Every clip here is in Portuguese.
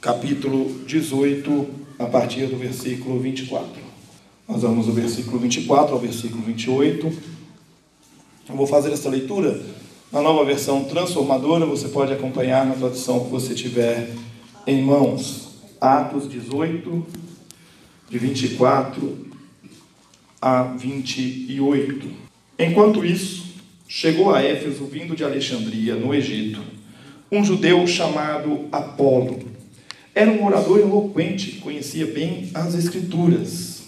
capítulo 18, a partir do versículo 24. Nós vamos do versículo 24 ao versículo 28. Eu vou fazer essa leitura na nova versão transformadora, você pode acompanhar na tradução que você tiver em mãos. Atos 18, de 24 a 28. Enquanto isso, chegou a Éfeso, vindo de Alexandria, no Egito, um judeu chamado Apolo. Era um orador eloquente, conhecia bem as Escrituras.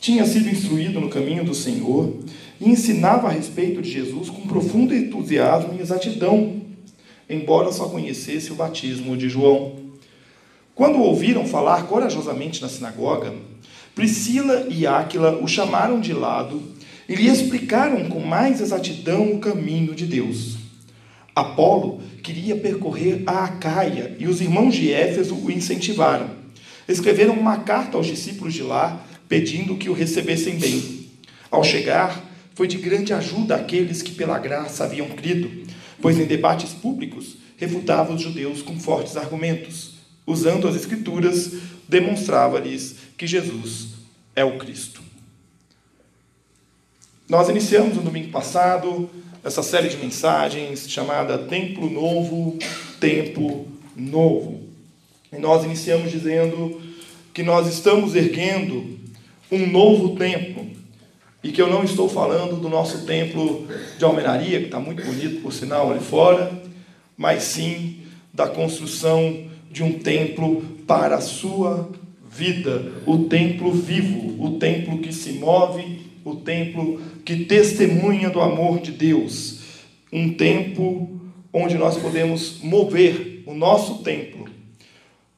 Tinha sido instruído no caminho do Senhor e ensinava a respeito de Jesus com profundo entusiasmo e exatidão, embora só conhecesse o batismo de João. Quando ouviram falar corajosamente na sinagoga, Priscila e Áquila o chamaram de lado e lhe explicaram com mais exatidão o caminho de Deus. Apolo queria percorrer a Acaia e os irmãos de Éfeso o incentivaram. Escreveram uma carta aos discípulos de lá, pedindo que o recebessem bem. Ao chegar, foi de grande ajuda àqueles que pela graça haviam crido, pois em debates públicos refutava os judeus com fortes argumentos. Usando as Escrituras, demonstrava-lhes que Jesus é o Cristo. Nós iniciamos no domingo passado essa série de mensagens chamada Templo Novo, Tempo Novo. E nós iniciamos dizendo que nós estamos erguendo um novo templo. E que eu não estou falando do nosso templo de almenaria, que está muito bonito por sinal ali fora, mas sim da construção de um templo para a sua vida, o templo vivo, o templo que se move, o templo que testemunha do amor de Deus, um tempo onde nós podemos mover o nosso templo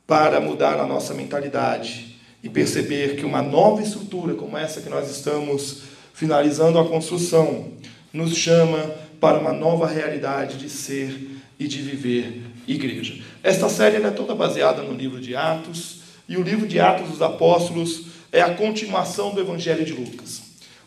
para mudar a nossa mentalidade e perceber que uma nova estrutura como essa que nós estamos finalizando a construção nos chama para uma nova realidade de ser e de viver igreja. Esta série é toda baseada no livro de Atos, e o livro de Atos dos Apóstolos é a continuação do Evangelho de Lucas.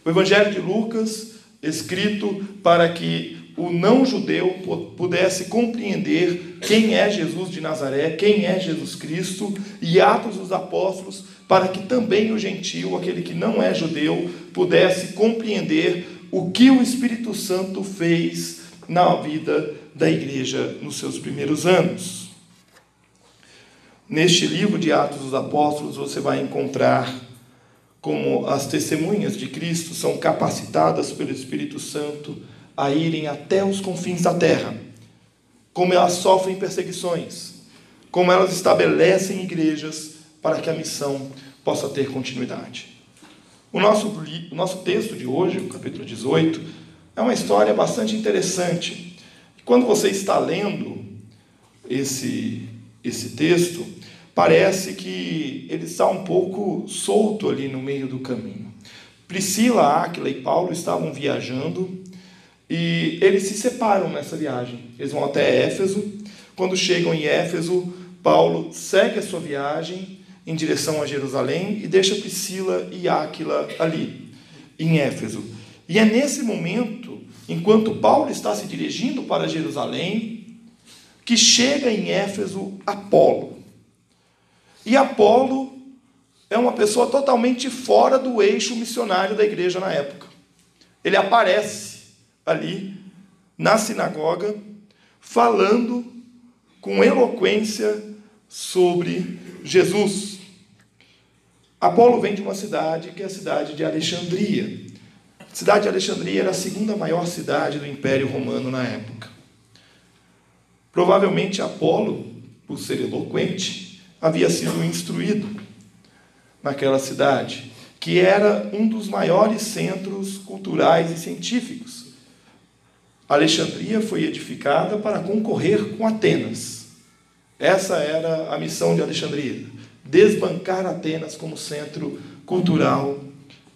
O Evangelho de Lucas, escrito para que o não-judeu pudesse compreender quem é Jesus de Nazaré, quem é Jesus Cristo, e Atos dos Apóstolos, para que também o gentio, aquele que não é judeu, pudesse compreender o que o Espírito Santo fez na vida da igreja nos seus primeiros anos. Neste livro de Atos dos Apóstolos, você vai encontrar como as testemunhas de Cristo são capacitadas pelo Espírito Santo a irem até os confins da terra, como elas sofrem perseguições, como elas estabelecem igrejas para que a missão possa ter continuidade. O nosso, o nosso texto de hoje, o capítulo 18, é uma história bastante interessante. Quando você está lendo esse, esse texto, parece que ele está um pouco solto ali no meio do caminho. Priscila, Áquila e Paulo estavam viajando e eles se separam nessa viagem. Eles vão até Éfeso. Quando chegam em Éfeso, Paulo segue a sua viagem em direção a Jerusalém e deixa Priscila e Áquila ali, em Éfeso. E é nesse momento, enquanto Paulo está se dirigindo para Jerusalém, que chega em Éfeso Apolo. E Apolo é uma pessoa totalmente fora do eixo missionário da igreja na época. Ele aparece ali na sinagoga falando com eloquência sobre Jesus. Apolo vem de uma cidade que é a cidade de Alexandria. A cidade de Alexandria era a segunda maior cidade do Império Romano na época. Provavelmente Apolo, por ser eloquente, havia sido instruído naquela cidade, que era um dos maiores centros culturais e científicos. Alexandria foi edificada para concorrer com Atenas. Essa era a missão de Alexandria, desbancar Atenas como centro cultural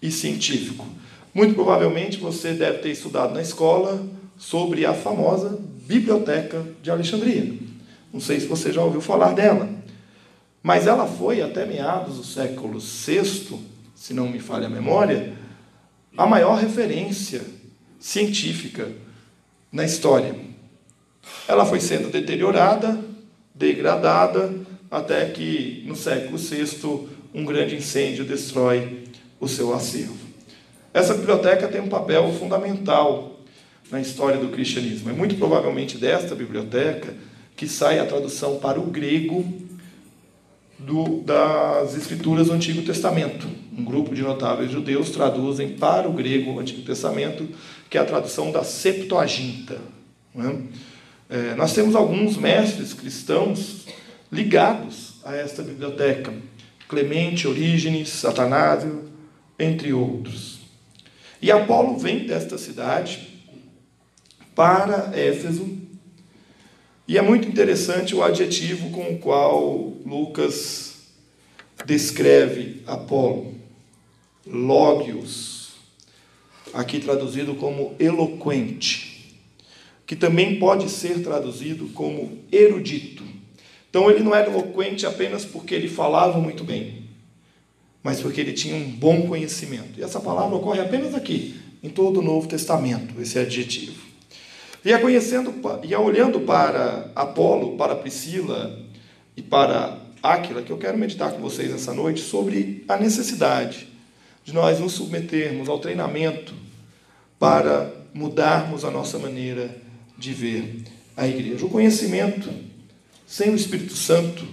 e científico. Muito provavelmente você deve ter estudado na escola sobre a famosa Biblioteca de Alexandria. Não sei se você já ouviu falar dela, mas ela foi até meados do século VI, se não me falha a memória, a maior referência científica na história. Ela foi sendo deteriorada, degradada, até que no século VI um grande incêndio destrói o seu acervo. Essa biblioteca tem um papel fundamental na história do cristianismo. É muito provavelmente desta biblioteca que sai a tradução para o grego do, das escrituras do Antigo Testamento. Um grupo de notáveis judeus traduzem para o grego o Antigo Testamento, que é a tradução da Septuaginta. É? É, nós temos alguns mestres cristãos ligados a esta biblioteca. Clemente, Orígenes, Atanásio, entre outros. E Apolo vem desta cidade para Éfeso e é muito interessante o adjetivo com o qual Lucas descreve Apolo. Lógios, aqui traduzido como eloquente, que também pode ser traduzido como erudito. Então ele não era eloquente apenas porque ele falava muito bem, mas porque ele tinha um bom conhecimento. E essa palavra ocorre apenas aqui, em todo o Novo Testamento, esse adjetivo. E é conhecendo, e é olhando para Apolo, para Priscila e para Áquila, que eu quero meditar com vocês essa noite sobre a necessidade de nós nos submetermos ao treinamento para mudarmos a nossa maneira de ver a igreja. O conhecimento sem o Espírito Santo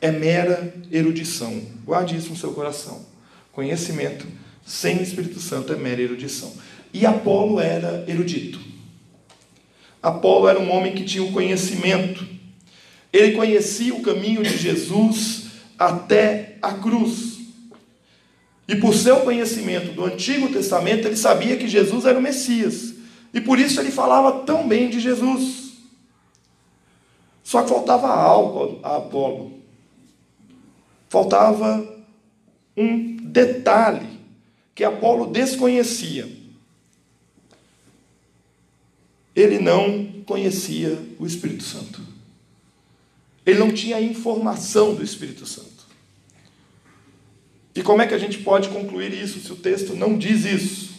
é mera erudição. Guarde isso no seu coração. Conhecimento sem o Espírito Santo é mera erudição. E Apolo era erudito. Apolo era um homem que tinha o conhecimento. Ele conhecia o caminho de Jesus até a cruz. E por seu conhecimento do Antigo Testamento, ele sabia que Jesus era o Messias. E por isso ele falava tão bem de Jesus. Só que faltava algo a Apolo. Faltava um detalhe que Apolo desconhecia ele não conhecia o Espírito Santo. Ele não tinha informação do Espírito Santo. E como é que a gente pode concluir isso se o texto não diz isso?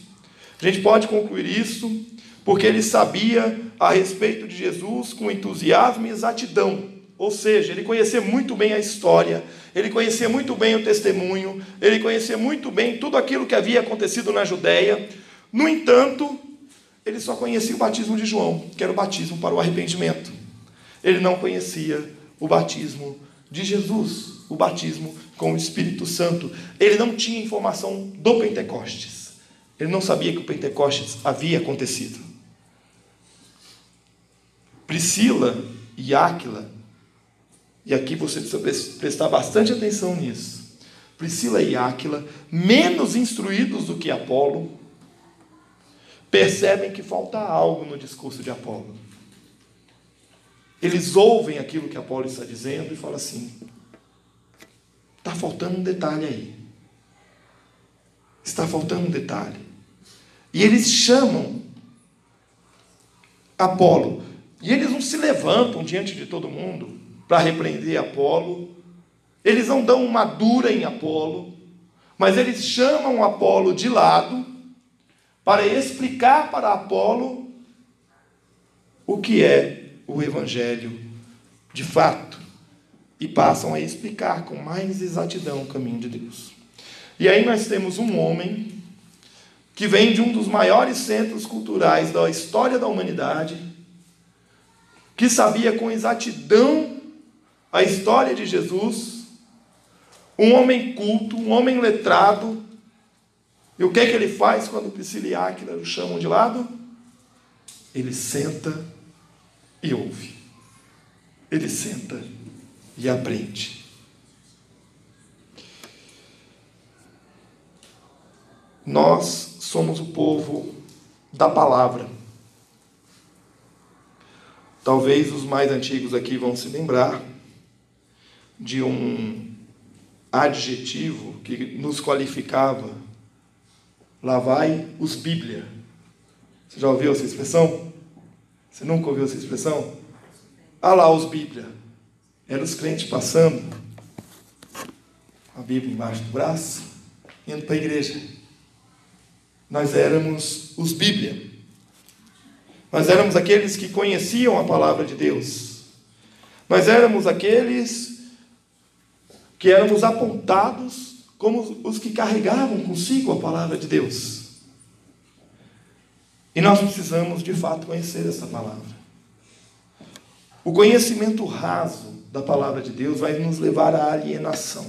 A gente pode concluir isso porque ele sabia a respeito de Jesus com entusiasmo e exatidão. Ou seja, ele conhecia muito bem a história, ele conhecia muito bem o testemunho, ele conhecia muito bem tudo aquilo que havia acontecido na Judéia. No entanto, ele só conhecia o batismo de João, que era o batismo para o arrependimento. Ele não conhecia o batismo de Jesus, o batismo com o Espírito Santo. Ele não tinha informação do Pentecostes. Ele não sabia que o Pentecostes havia acontecido. Priscila e Áquila, e aqui você precisa prestar bastante atenção nisso. Priscila e Áquila, menos instruídos do que Apolo, percebem que falta algo no discurso de Apolo. Eles ouvem aquilo que Apolo está dizendo e falam assim: está faltando um detalhe aí. Está faltando um detalhe. E eles chamam Apolo. E eles não se levantam diante de todo mundo para repreender Apolo. Eles não dão uma dura em Apolo. Mas eles chamam Apolo de lado para explicar para Apolo o que é o Evangelho de fato. E passam a explicar com mais exatidão o caminho de Deus. E aí nós temos um homem que vem de um dos maiores centros culturais da história da humanidade, que sabia com exatidão a história de Jesus, um homem culto, um homem letrado, e o que é que ele faz quando Priscila e Áquila o chamam de lado? Ele senta e ouve. Ele senta e aprende. Nós somos o povo da palavra. Talvez os mais antigos aqui vão se lembrar de um adjetivo que nos qualificava. Lá vai os Bíblia. Você já ouviu essa expressão? Você nunca ouviu essa expressão? Ah lá os Bíblia. Eram os crentes passando, a Bíblia embaixo do braço, indo para a igreja. Nós éramos os Bíblia. Nós éramos aqueles que conheciam a palavra de Deus. Nós éramos aqueles que éramos apontados como os que carregavam consigo a palavra de Deus. E nós precisamos de fato conhecer essa palavra. O conhecimento raso da palavra de Deus vai nos levar à alienação,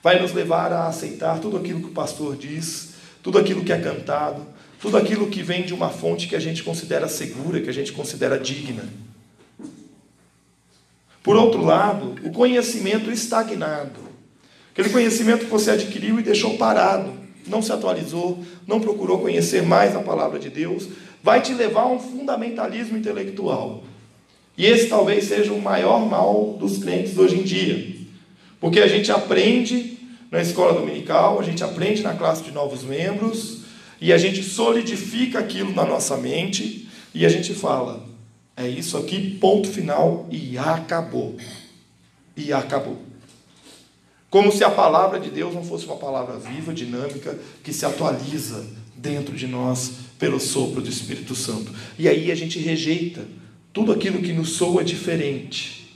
vai nos levar a aceitar tudo aquilo que o pastor diz, tudo aquilo que é cantado, tudo aquilo que vem de uma fonte que a gente considera segura, que a gente considera digna. Por outro lado, o conhecimento estagnado, aquele conhecimento que você adquiriu e deixou parado, não se atualizou, não procurou conhecer mais a palavra de Deus, vai te levar a um fundamentalismo intelectual. E esse talvez seja o maior mal dos crentes hoje em dia. Porque a gente aprende na escola dominical, a gente aprende na classe de novos membros, e a gente solidifica aquilo na nossa mente, e a gente fala: é isso aqui, ponto final, e acabou. E acabou. Como se a palavra de Deus não fosse uma palavra viva, dinâmica, que se atualiza dentro de nós pelo sopro do Espírito Santo. E aí a gente rejeita tudo aquilo que nos soa diferente.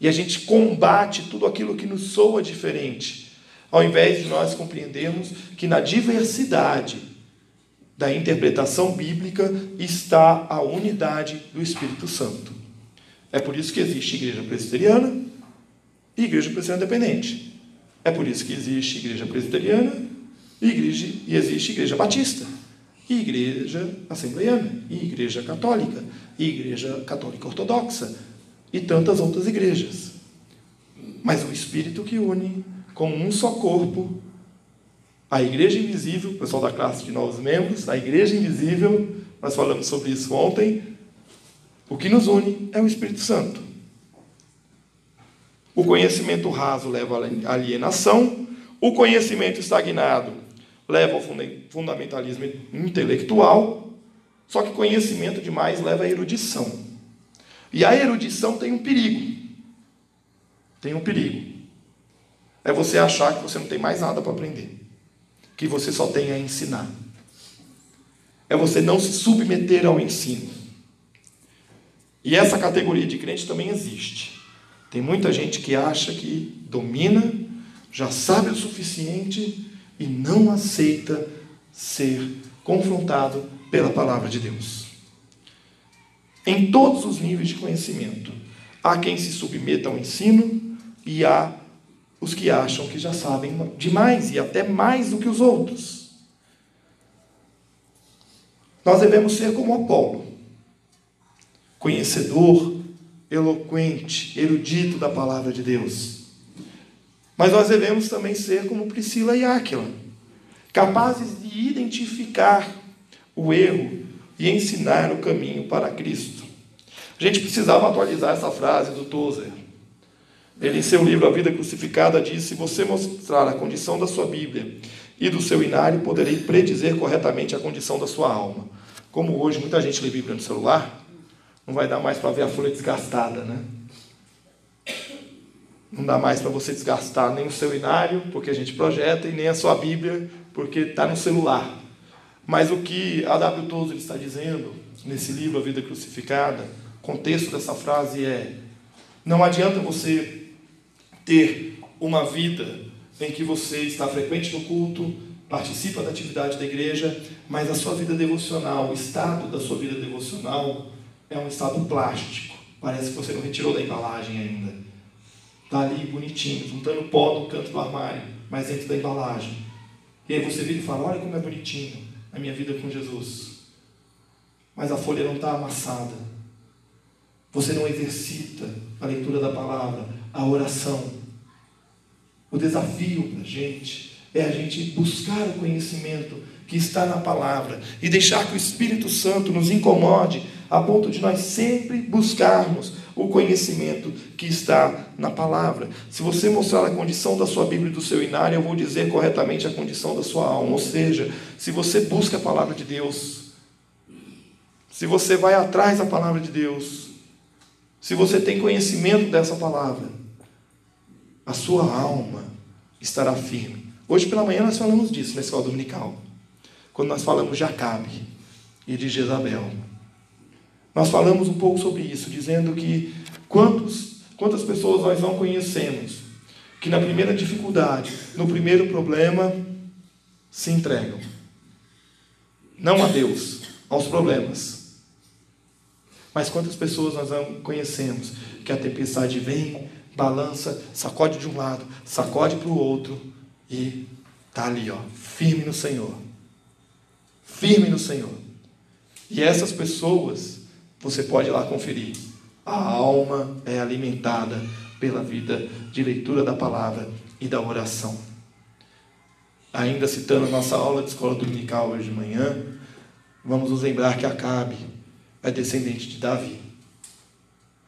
E a gente combate tudo aquilo que nos soa diferente, ao invés de nós compreendermos que na diversidade da interpretação bíblica está a unidade do Espírito Santo. É por isso que existe igreja presbiteriana e igreja presbiteriana independente. É por isso que existe igreja presbiteriana e, igreja, e existe igreja batista, e igreja assembleiana, e igreja católica, e igreja católica ortodoxa, e tantas outras igrejas. Mas o Espírito que une como um só corpo a igreja invisível, o pessoal da classe de novos membros, a igreja invisível, nós falamos sobre isso ontem. O que nos une é o Espírito Santo. O conhecimento raso leva à alienação, o conhecimento estagnado leva ao fundamentalismo intelectual, só que conhecimento demais leva à erudição. E a erudição tem um perigo. Tem um perigo. É você achar que você não tem mais nada para aprender que você só tem a ensinar. É você não se submeter ao ensino. E essa categoria de crente também existe. Tem muita gente que acha que domina, já sabe o suficiente e não aceita ser confrontado pela palavra de Deus. Em todos os níveis de conhecimento, há quem se submeta ao ensino e há os que acham que já sabem demais e até mais do que os outros. Nós devemos ser como Apolo, conhecedor, eloquente, erudito da palavra de Deus. Mas nós devemos também ser como Priscila e Áquila, capazes de identificar o erro e ensinar o caminho para Cristo. A gente precisava atualizar essa frase do Tozer. Ele, em seu livro A Vida Crucificada, diz: Se você mostrar a condição da sua Bíblia e do seu inário, poderei predizer corretamente a condição da sua alma. Como hoje muita gente lê Bíblia no celular, não vai dar mais para ver a folha desgastada, né? Não dá mais para você desgastar nem o seu inário, porque a gente projeta, e nem a sua Bíblia, porque está no celular. Mas o que a W. Tozer está dizendo nesse livro A Vida Crucificada, o contexto dessa frase é: não adianta você ter uma vida em que você está frequente no culto, participa da atividade da igreja, mas a sua vida devocional, o estado da sua vida devocional é um estado plástico. Parece que você não retirou da embalagem ainda. Está ali bonitinho, juntando pó no canto do armário, mas dentro da embalagem. E aí você vira e fala: Olha como é bonitinho a minha vida com Jesus. Mas a folha não está amassada. Você não exercita a leitura da palavra, a oração. O desafio para a gente é a gente buscar o conhecimento que está na palavra e deixar que o Espírito Santo nos incomode a ponto de nós sempre buscarmos o conhecimento que está na palavra. Se você mostrar a condição da sua Bíblia e do seu inário, eu vou dizer corretamente a condição da sua alma. Ou seja, se você busca a palavra de Deus, se você vai atrás da palavra de Deus, se você tem conhecimento dessa palavra, a sua alma estará firme. Hoje pela manhã nós falamos disso na escola dominical, quando nós falamos de Acabe e de Jezabel. Nós falamos um pouco sobre isso, dizendo que quantos, quantas pessoas nós não conhecemos que na primeira dificuldade, no primeiro problema, se entregam. Não a Deus, aos problemas. Mas quantas pessoas nós não conhecemos que a tempestade vem, balança, sacode de um lado, sacode para o outro e está ali, ó, firme no Senhor. Firme no Senhor. E essas pessoas você pode lá conferir. A alma é alimentada pela vida de leitura da palavra e da oração. Ainda citando nossa aula de escola dominical hoje de manhã, vamos nos lembrar que Acabe é descendente de Davi.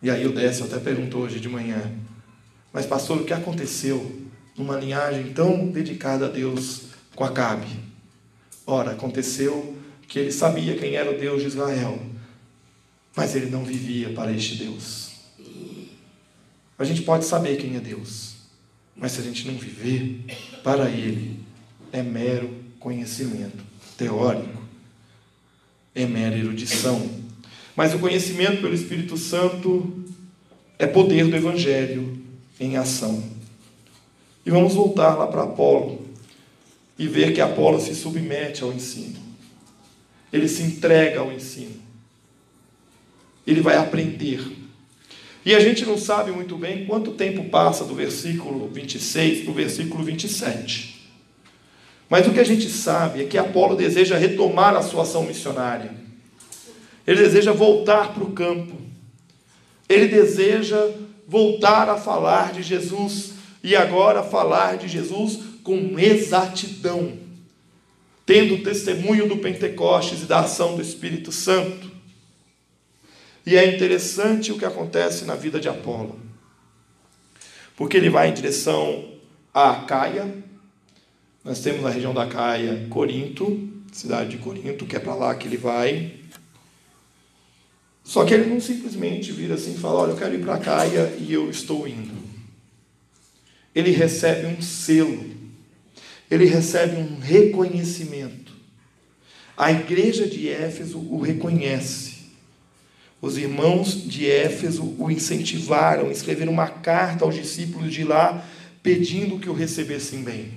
E aí o Décio até perguntou hoje de manhã, mas pastor, o que aconteceu numa linhagem tão dedicada a Deus com Acabe? Ora, aconteceu que ele sabia quem era o Deus de Israel, mas ele não vivia para este Deus. A gente pode saber quem é Deus, mas se a gente não viver para Ele, é mero conhecimento teórico, é mera erudição. Mas o conhecimento pelo Espírito Santo é poder do Evangelho em ação. E vamos voltar lá para Apolo e ver que Apolo se submete ao ensino. Ele se entrega ao ensino ele vai aprender. E a gente não sabe muito bem quanto tempo passa do versículo 26 para o versículo 27. Mas o que a gente sabe é que Apolo deseja retomar a sua ação missionária. Ele deseja voltar para o campo. Ele deseja voltar a falar de Jesus e agora falar de Jesus com exatidão, tendo o testemunho do Pentecostes e da ação do Espírito Santo. E é interessante o que acontece na vida de Apolo. Porque ele vai em direção a Caia. Nós temos na região da Caia Corinto, cidade de Corinto, que é para lá que ele vai. Só que ele não simplesmente vira assim e fala: Olha, eu quero ir para Caia e eu estou indo. Ele recebe um selo, ele recebe um reconhecimento. A igreja de Éfeso o reconhece. Os irmãos de Éfeso o incentivaram, escreveram uma carta aos discípulos de lá, pedindo que o recebessem bem.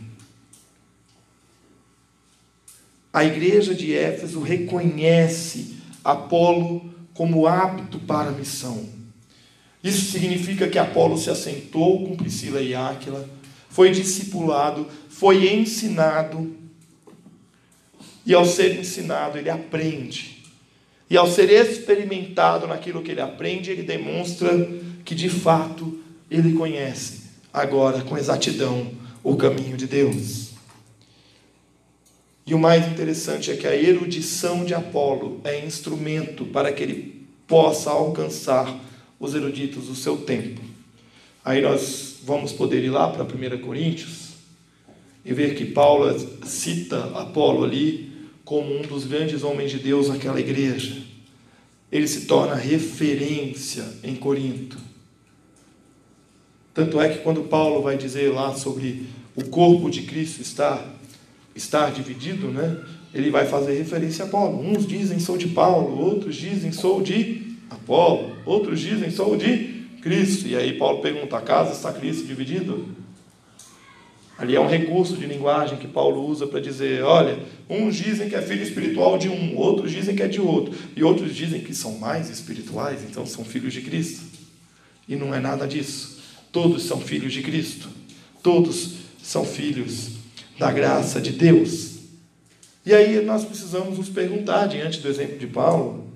A igreja de Éfeso reconhece Apolo como apto para a missão. Isso significa que Apolo se assentou com Priscila e Áquila, foi discipulado, foi ensinado, e ao ser ensinado, ele aprende e ao ser experimentado naquilo que ele aprende, ele demonstra que de fato ele conhece agora com exatidão o caminho de Deus. E o mais interessante é que a erudição de Apolo é instrumento para que ele possa alcançar os eruditos do seu tempo. Aí nós vamos poder ir lá para 1 Coríntios e ver que Paulo cita Apolo ali como um dos grandes homens de Deus naquela igreja. Ele se torna referência em Corinto. Tanto é que quando Paulo vai dizer lá sobre o corpo de Cristo estar, estar dividido, né? ele vai fazer referência a Paulo. Uns dizem sou de Paulo, outros dizem sou de Apolo, outros dizem sou de Cristo. E aí Paulo pergunta: acaso está Cristo dividido? Ali é um recurso de linguagem que Paulo usa para dizer: olha, uns dizem que é filho espiritual de um, outros dizem que é de outro, e outros dizem que são mais espirituais, então são filhos de Cristo. E não é nada disso. Todos são filhos de Cristo. Todos são filhos da graça de Deus. E aí nós precisamos nos perguntar, diante do exemplo de Paulo,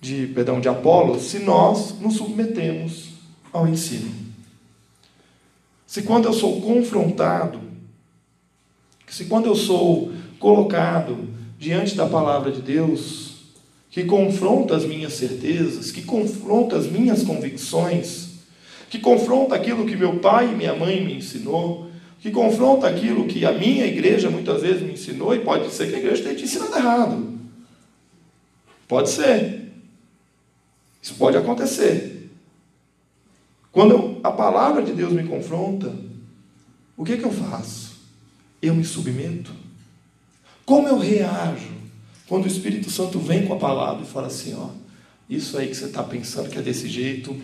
de, perdão, de Apolo, se nós nos submetemos ao ensino. Se quando eu sou confrontado, se quando eu sou colocado diante da palavra de Deus, que confronta as minhas certezas, que confronta as minhas convicções, que confronta aquilo que meu pai e minha mãe me ensinou, que confronta aquilo que a minha igreja muitas vezes me ensinou, e pode ser que a igreja tenha te ensinado errado. Pode ser. Isso pode acontecer. Quando a palavra de Deus me confronta, o que, é que eu faço? Eu me submeto? Como eu reajo quando o Espírito Santo vem com a palavra e fala assim: ó, isso aí que você está pensando que é desse jeito,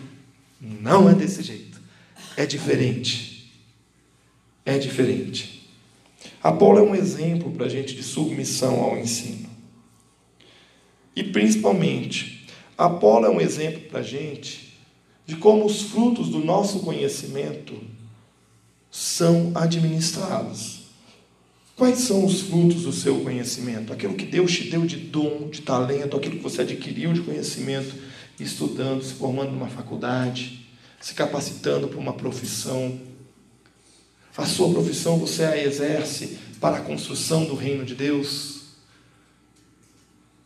não é desse jeito, é diferente. É diferente. Apolo é um exemplo para a gente de submissão ao ensino. E principalmente, Apolo é um exemplo para a gente de como os frutos do nosso conhecimento são administrados. Quais são os frutos do seu conhecimento? Aquilo que Deus te deu de dom, de talento, aquilo que você adquiriu de conhecimento, estudando, se formando numa faculdade, se capacitando para uma profissão. A sua profissão você a exerce para a construção do reino de Deus.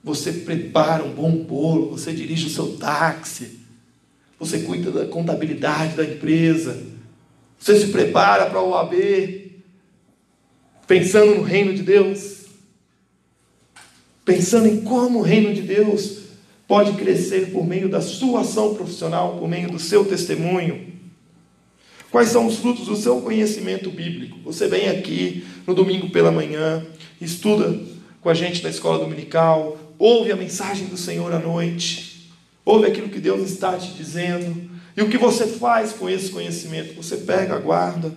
Você prepara um bom bolo, você dirige o seu táxi, você cuida da contabilidade da empresa, você se prepara para o OAB, pensando no reino de Deus, pensando em como o reino de Deus pode crescer por meio da sua ação profissional, por meio do seu testemunho. Quais são os frutos do seu conhecimento bíblico? Você vem aqui no domingo pela manhã, estuda com a gente na escola dominical, ouve a mensagem do Senhor à noite, ouve aquilo que Deus está te dizendo, e o que você faz com esse conhecimento? Você pega, guarda,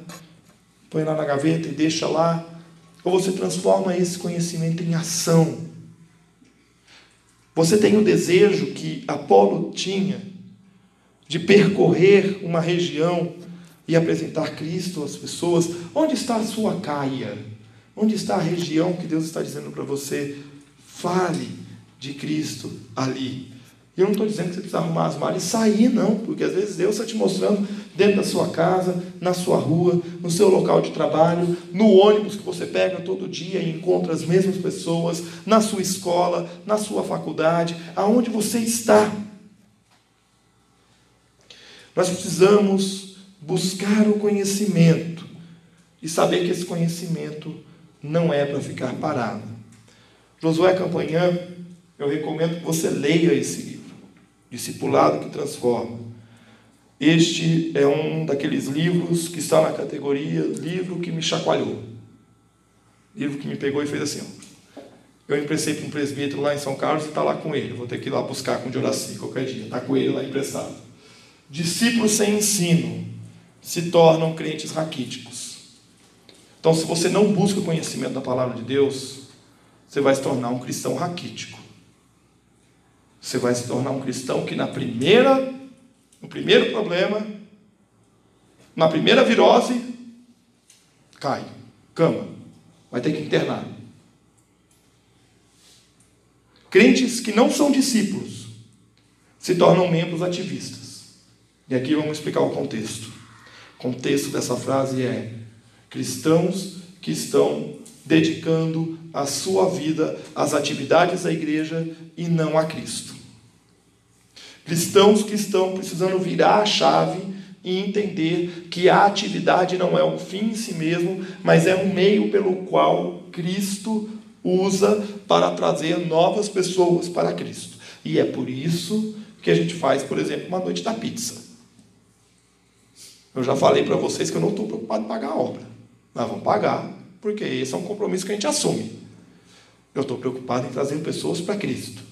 põe lá na gaveta e deixa lá, ou você transforma esse conhecimento em ação. Você tem o desejo que Apolo tinha de percorrer uma região e apresentar Cristo às pessoas. Onde está a sua caia? Onde está a região que Deus está dizendo para você? Fale de Cristo ali. E eu não estou dizendo que você precisa arrumar as malas e sair, não, porque às vezes Deus está te mostrando dentro da sua casa, na sua rua, no seu local de trabalho, no ônibus que você pega todo dia e encontra as mesmas pessoas, na sua escola, na sua faculdade, aonde você está. Nós precisamos buscar o conhecimento e saber que esse conhecimento não é para ficar parado. Josué Campanhã, eu recomendo que você leia esse livro. Discipulado que Transforma. Este é um daqueles livros que está na categoria livro que me chacoalhou. Livro que me pegou e fez assim. Ó. Eu emprestei para um presbítero lá em São Carlos e está lá com ele. Vou ter que ir lá buscar com o Joraci qualquer dia. Está com ele lá emprestado. Discípulos sem ensino se tornam crentes raquíticos. Então, se você não busca conhecimento da palavra de Deus, você vai se tornar um cristão raquítico. Você vai se tornar um cristão que na primeira, no primeiro problema, na primeira virose, cai, cama, vai ter que internar. Crentes que não são discípulos se tornam membros ativistas. E aqui vamos explicar o contexto. O contexto dessa frase é: cristãos que estão dedicando a sua vida às atividades da igreja e não a Cristo. Cristãos que estão precisando virar a chave e entender que a atividade não é um fim em si mesmo, mas é um meio pelo qual Cristo usa para trazer novas pessoas para Cristo. E é por isso que a gente faz, por exemplo, uma noite da pizza. Eu já falei para vocês que eu não estou preocupado em pagar a obra. Nós vamos pagar, porque esse é um compromisso que a gente assume. Eu estou preocupado em trazer pessoas para Cristo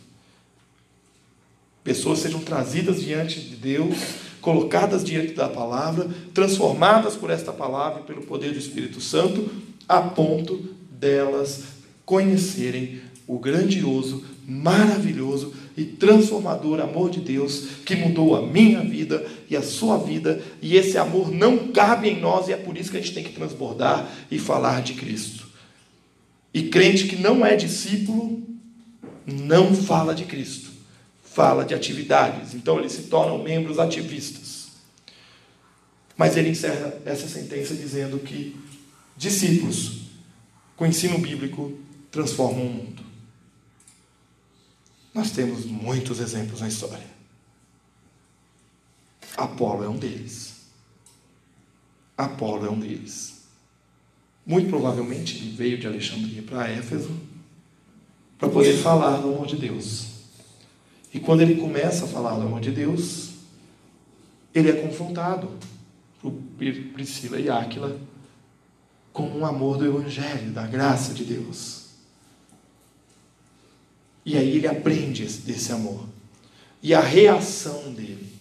pessoas sejam trazidas diante de Deus, colocadas diante da palavra, transformadas por esta palavra e pelo poder do Espírito Santo, a ponto delas conhecerem o grandioso, maravilhoso e transformador amor de Deus que mudou a minha vida e a sua vida, e esse amor não cabe em nós e é por isso que a gente tem que transbordar e falar de Cristo. E crente que não é discípulo não fala de Cristo fala de atividades, então eles se tornam membros ativistas. Mas ele encerra essa sentença dizendo que discípulos com ensino bíblico transformam o mundo. Nós temos muitos exemplos na história. Apolo é um deles. Apolo é um deles. Muito provavelmente ele veio de Alexandria para Éfeso para poder falar do amor de Deus. E quando ele começa a falar do amor de Deus, ele é confrontado por Priscila e Áquila com um amor do Evangelho, da graça de Deus. E aí ele aprende desse amor. E a reação dele,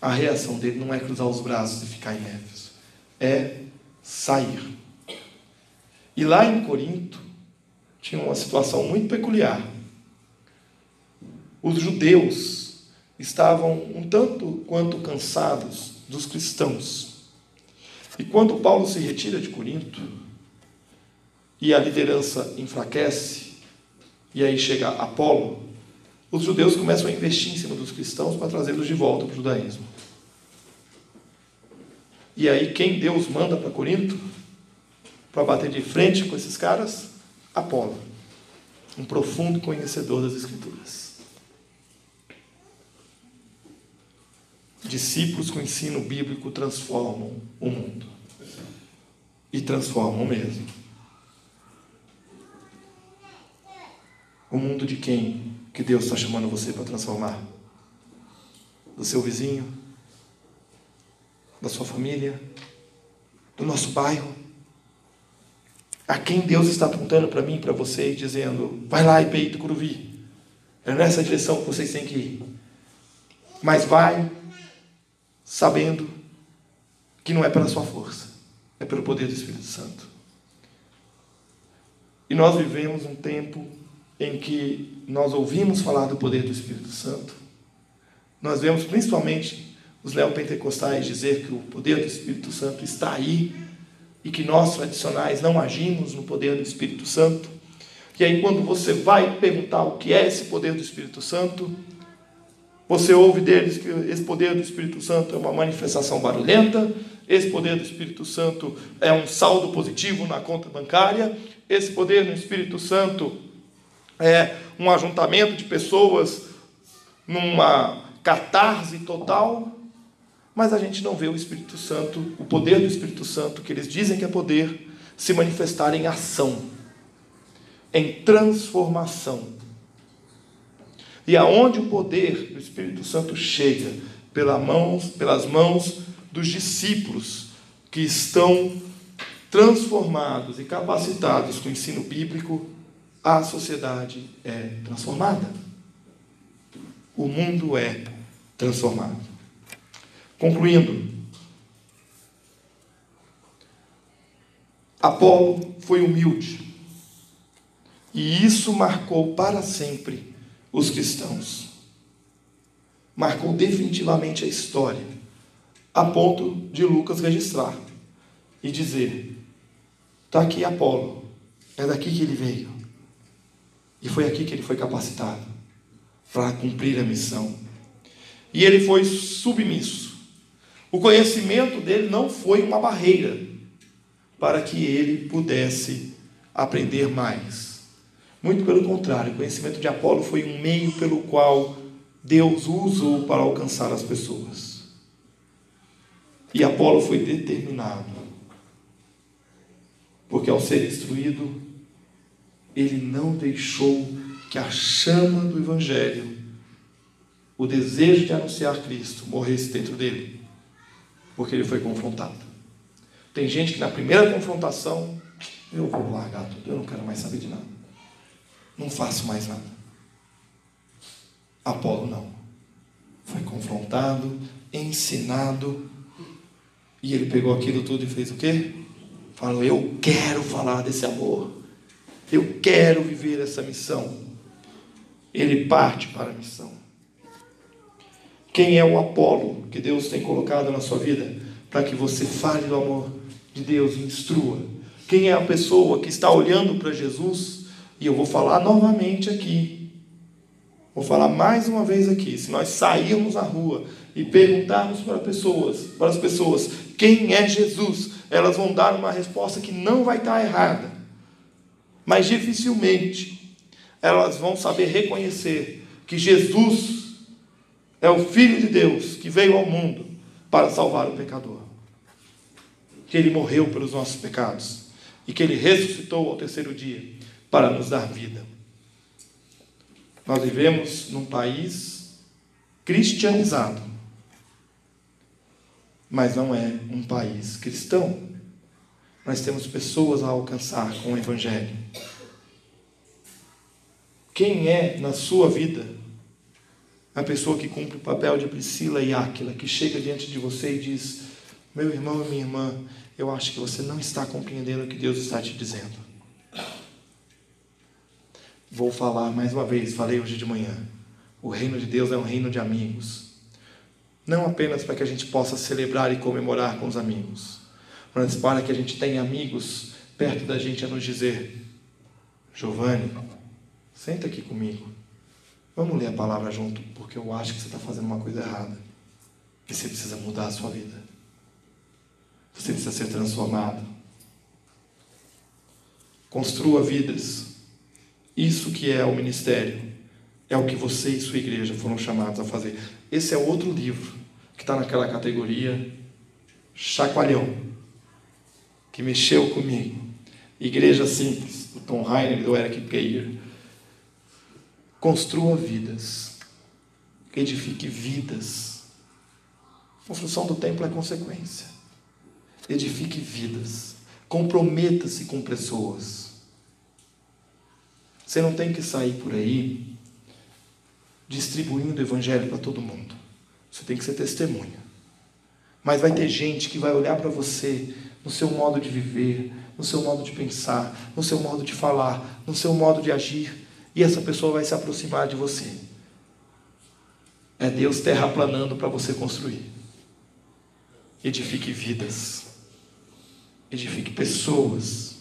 a reação dele não é cruzar os braços e ficar em Éfeso, é sair. E lá em Corinto, tinha uma situação muito peculiar. Os judeus estavam um tanto quanto cansados dos cristãos. E quando Paulo se retira de Corinto, e a liderança enfraquece, e aí chega Apolo, os judeus começam a investir em cima dos cristãos para trazê-los de volta para o judaísmo. E aí, quem Deus manda para Corinto, para bater de frente com esses caras? Apolo, um profundo conhecedor das Escrituras. Discípulos com ensino bíblico transformam o mundo. E transformam mesmo. O mundo de quem que Deus está chamando você para transformar? Do seu vizinho? Da sua família? Do nosso bairro? A quem Deus está apontando para mim, para vocês, dizendo: vai lá, IPI do Curuvi. É nessa direção que vocês têm que ir. Mas vai sabendo que não é pela sua força, é pelo poder do Espírito Santo. E nós vivemos um tempo em que nós ouvimos falar do poder do Espírito Santo. Nós vemos principalmente os neopentecostais dizer que o poder do Espírito Santo está aí e que nós tradicionais não agimos no poder do Espírito Santo. E aí, quando você vai perguntar o que é esse poder do Espírito Santo, você ouve deles que esse poder do Espírito Santo é uma manifestação barulhenta, esse poder do Espírito Santo é um saldo positivo na conta bancária, esse poder do Espírito Santo é um ajuntamento de pessoas numa catarse total mas a gente não vê o Espírito Santo, o poder do Espírito Santo, que eles dizem que é poder, se manifestar em ação, em transformação. E aonde o poder do Espírito Santo chega, pelas mãos, pelas mãos dos discípulos que estão transformados e capacitados com o ensino bíblico, a sociedade é transformada. O mundo é transformado. Concluindo, Apolo foi humilde e isso marcou para sempre os cristãos. Marcou definitivamente a história, a ponto de Lucas registrar e dizer: está aqui Apolo, é daqui que ele veio, e foi aqui que ele foi capacitado para cumprir a missão. E ele foi submisso o conhecimento dele não foi uma barreira para que ele pudesse aprender mais. Muito pelo contrário, o conhecimento de Apolo foi um meio pelo qual Deus usou para alcançar as pessoas. E Apolo foi determinado, porque ao ser instruído, ele não deixou que a chama do Evangelho, o desejo de anunciar Cristo, morresse dentro dele porque ele foi confrontado. Tem gente que na primeira confrontação, eu vou largar tudo, eu não quero mais saber de nada. Não faço mais nada. Apolo não. Foi confrontado, ensinado, e ele pegou aquilo tudo e fez o quê? Falou: Eu quero falar desse amor. Eu quero viver essa missão. Ele parte para a missão. Quem é o Apolo que Deus tem colocado na sua vida para que você fale do amor de Deus e instrua? Quem é a pessoa que está olhando para Jesus? E eu vou falar novamente aqui. Vou falar mais uma vez aqui. Se nós sairmos à rua e perguntarmos para pessoas, para as pessoas, quem é Jesus, elas vão dar uma resposta que não vai estar errada. Mas dificilmente elas vão saber reconhecer que Jesus é o Filho de Deus que veio ao mundo para salvar o pecador. Que ele morreu pelos nossos pecados e que ele ressuscitou ao terceiro dia para nos dar vida. Nós vivemos num país cristianizado, mas não é um país cristão. Nós temos pessoas a alcançar com o Evangelho. Quem é na sua vida a pessoa que cumpre o papel de Priscila e Áquila, que chega diante de você e diz: Meu irmão e minha irmã, eu acho que você não está compreendendo o que Deus está te dizendo. Vou falar mais uma vez, falei hoje de manhã. O reino de Deus é um reino de amigos. Não apenas para que a gente possa celebrar e comemorar com os amigos, mas para que a gente tenha amigos perto da gente a nos dizer: Giovanni, senta aqui comigo. Vamos ler a palavra junto, porque eu acho que você está fazendo uma coisa errada. E você precisa mudar a sua vida. Você precisa ser transformado. Construa vidas. Isso que é o ministério. É o que você e sua igreja foram chamados a fazer. Esse é outro livro que está naquela categoria chacoalhão, que mexeu comigo. Igreja Simples, do Tom Heiner do Eric Geiger. Construa vidas. Edifique vidas. A construção do templo é consequência. Edifique vidas. Comprometa-se com pessoas. Você não tem que sair por aí distribuindo o evangelho para todo mundo. Você tem que ser testemunha. Mas vai ter gente que vai olhar para você no seu modo de viver, no seu modo de pensar, no seu modo de falar, no seu modo de agir e essa pessoa vai se aproximar de você. É Deus terraplanando para você construir. Edifique vidas. Edifique pessoas.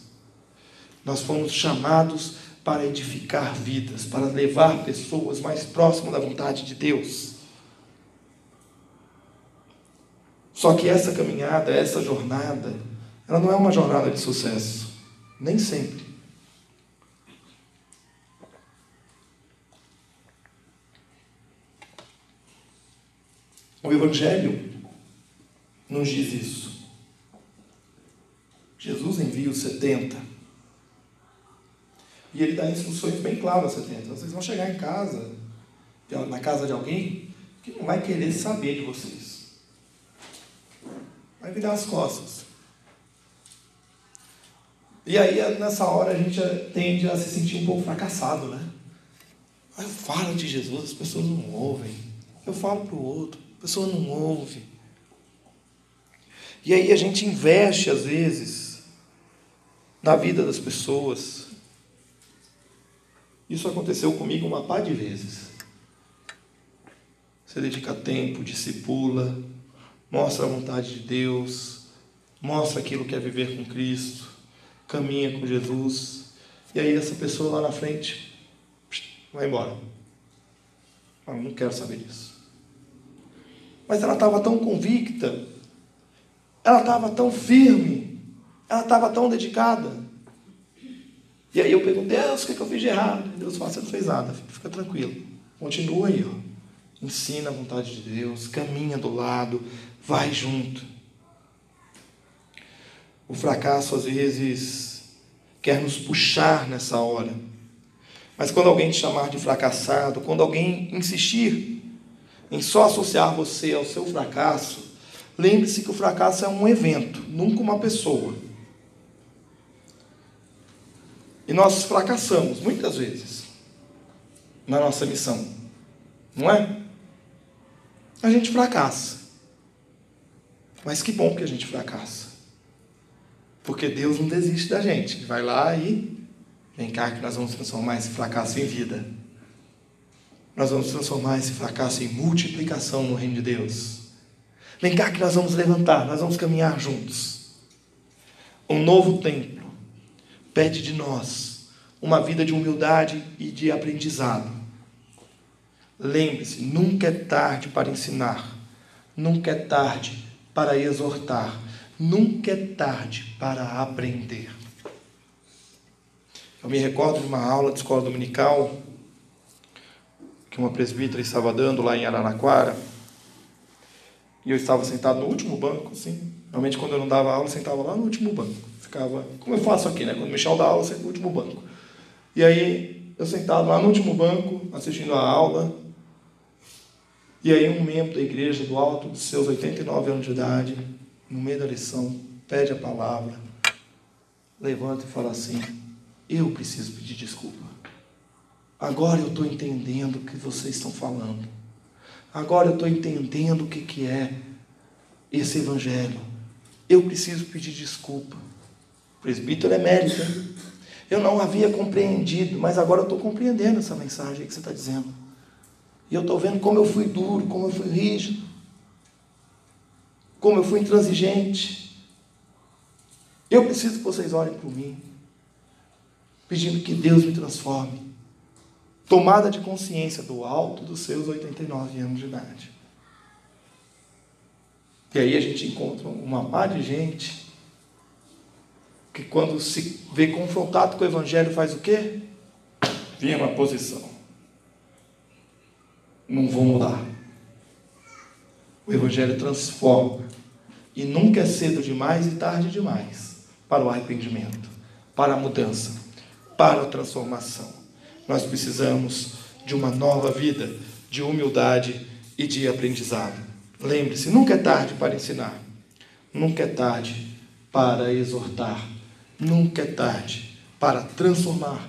Nós fomos chamados para edificar vidas, para levar pessoas mais próximas da vontade de Deus. Só que essa caminhada, essa jornada, ela não é uma jornada de sucesso. Nem sempre. O Evangelho nos diz isso. Jesus envia os 70. E ele dá instruções bem claras aos 70. Vocês vão chegar em casa, na casa de alguém, que não vai querer saber de vocês. Vai virar as costas. E aí, nessa hora, a gente tende a se sentir um pouco fracassado, né? Eu falo de Jesus, as pessoas não ouvem. Eu falo para o outro. A pessoa não ouve. E aí a gente investe, às vezes, na vida das pessoas. Isso aconteceu comigo uma par de vezes. Você dedica tempo, discipula, mostra a vontade de Deus, mostra aquilo que é viver com Cristo, caminha com Jesus, e aí essa pessoa lá na frente vai embora. Eu não quero saber disso. Mas ela estava tão convicta, ela estava tão firme, ela estava tão dedicada. E aí eu perguntei, Deus, o que, é que eu fiz de errado? Deus falou, você não fez nada, fica tranquilo. Continua aí, ó. Ensina a vontade de Deus, caminha do lado, vai junto. O fracasso às vezes quer nos puxar nessa hora. Mas quando alguém te chamar de fracassado, quando alguém insistir em só associar você ao seu fracasso, lembre-se que o fracasso é um evento, nunca uma pessoa. E nós fracassamos muitas vezes na nossa missão, não é? A gente fracassa. Mas que bom que a gente fracassa. Porque Deus não desiste da gente. Vai lá e vem cá que nós vamos transformar esse fracasso em vida nós vamos transformar esse fracasso em multiplicação no reino de Deus. Vem cá que nós vamos levantar, nós vamos caminhar juntos. Um novo templo pede de nós uma vida de humildade e de aprendizado. Lembre-se, nunca é tarde para ensinar, nunca é tarde para exortar, nunca é tarde para aprender. Eu me recordo de uma aula de escola dominical que uma presbítera estava dando lá em Araraquara. E eu estava sentado no último banco, assim. Realmente, quando eu não dava aula, eu sentava lá no último banco. Ficava, como eu faço aqui, né? Quando o Michel dá aula, eu sento no último banco. E aí, eu sentado lá no último banco, assistindo a aula. E aí, um membro da igreja, do alto dos seus 89 anos de idade, no meio da lição, pede a palavra, levanta e fala assim: Eu preciso pedir desculpa. Agora eu estou entendendo o que vocês estão falando. Agora eu estou entendendo o que, que é esse evangelho. Eu preciso pedir desculpa. O presbítero é mérito. Hein? Eu não havia compreendido, mas agora eu estou compreendendo essa mensagem que você está dizendo. E eu estou vendo como eu fui duro, como eu fui rígido, como eu fui intransigente. Eu preciso que vocês olhem para mim, pedindo que Deus me transforme. Tomada de consciência do alto dos seus 89 anos de idade. E aí a gente encontra uma par de gente que quando se vê confrontado com o Evangelho faz o quê? Vinha uma posição. Não vou mudar. O Evangelho transforma. E nunca é cedo demais e tarde demais para o arrependimento, para a mudança, para a transformação. Nós precisamos de uma nova vida, de humildade e de aprendizado. Lembre-se, nunca é tarde para ensinar, nunca é tarde para exortar, nunca é tarde para transformar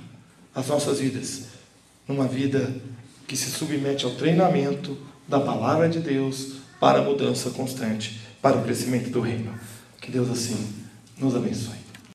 as nossas vidas numa vida que se submete ao treinamento da palavra de Deus para a mudança constante, para o crescimento do reino. Que Deus assim nos abençoe.